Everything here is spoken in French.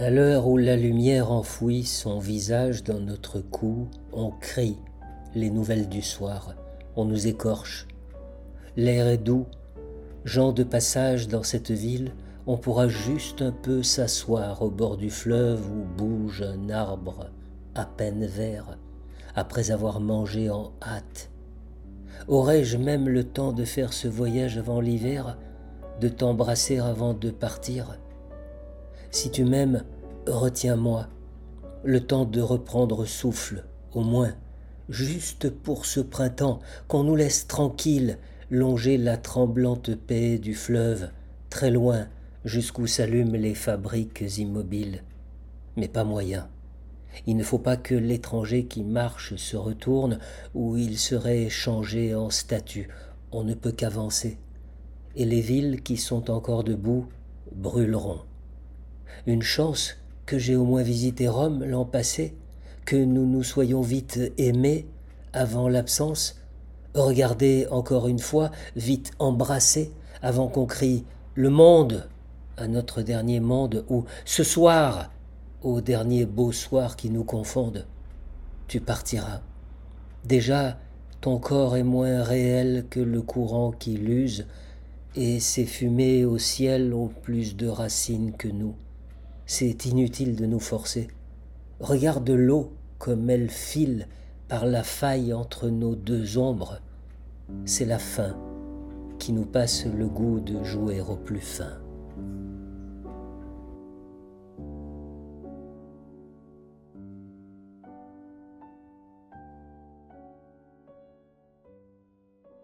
À l'heure où la lumière enfouit son visage dans notre cou, on crie les nouvelles du soir, on nous écorche. L'air est doux, gens de passage dans cette ville, on pourra juste un peu s'asseoir au bord du fleuve où bouge un arbre à peine vert, après avoir mangé en hâte. Aurais-je même le temps de faire ce voyage avant l'hiver, de t'embrasser avant de partir? Si tu m'aimes, retiens-moi, le temps de reprendre souffle, au moins, juste pour ce printemps, qu'on nous laisse tranquille longer la tremblante paix du fleuve, très loin, jusqu'où s'allument les fabriques immobiles. Mais pas moyen. Il ne faut pas que l'étranger qui marche se retourne, ou il serait changé en statue. On ne peut qu'avancer. Et les villes qui sont encore debout brûleront. Une chance que j'ai au moins visité Rome l'an passé, que nous nous soyons vite aimés avant l'absence, regardés encore une fois, vite embrassés, avant qu'on crie le monde à notre dernier monde ou ce soir au dernier beau soir qui nous confonde. Tu partiras. Déjà, ton corps est moins réel que le courant qui l'use, et ses fumées au ciel ont plus de racines que nous. C'est inutile de nous forcer. Regarde l'eau comme elle file par la faille entre nos deux ombres. C'est la fin qui nous passe le goût de jouer au plus fin.